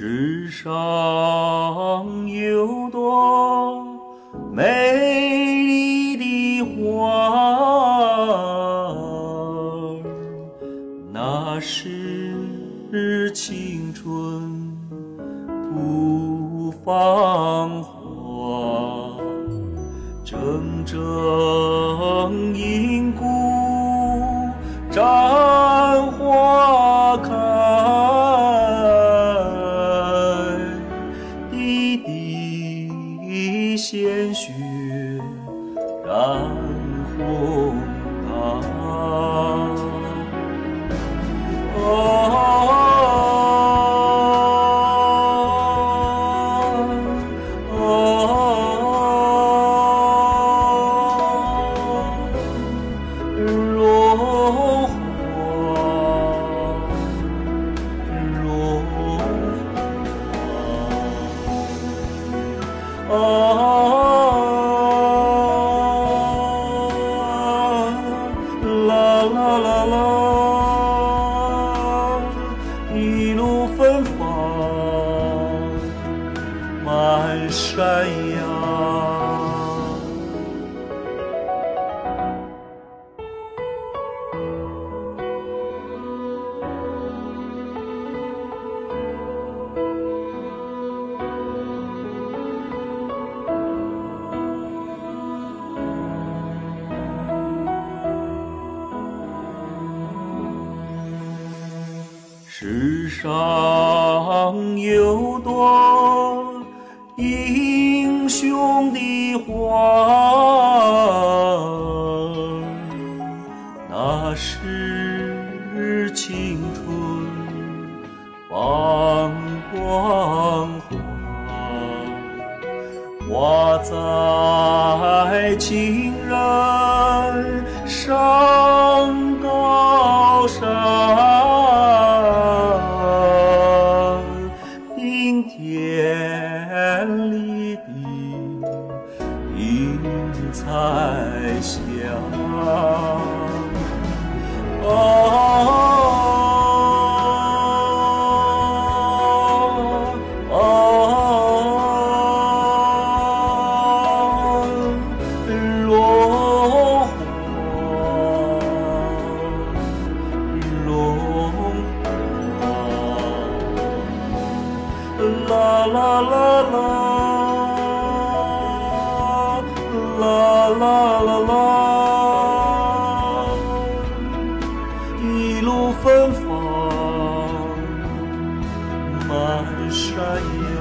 世上有朵美丽的花，那是青春吐芳华，铮铮硬骨嗡啊啊啦啦啦啦，一路芬芳满山崖。世上有朵英雄的花，那是青春放光华，挂在情霞。啊啊，荣华，一路芬芳满山崖，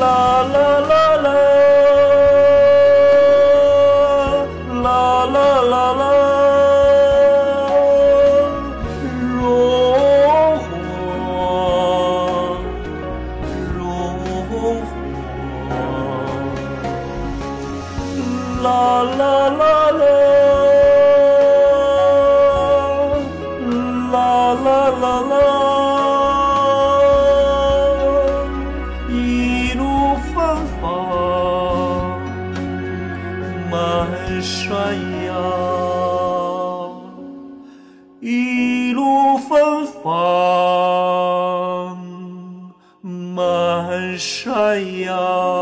啦啦啦啦，啦啦啦啦，荣华，荣华，啦啦啦，一路芬芳满山崖，一路芬芳满山崖。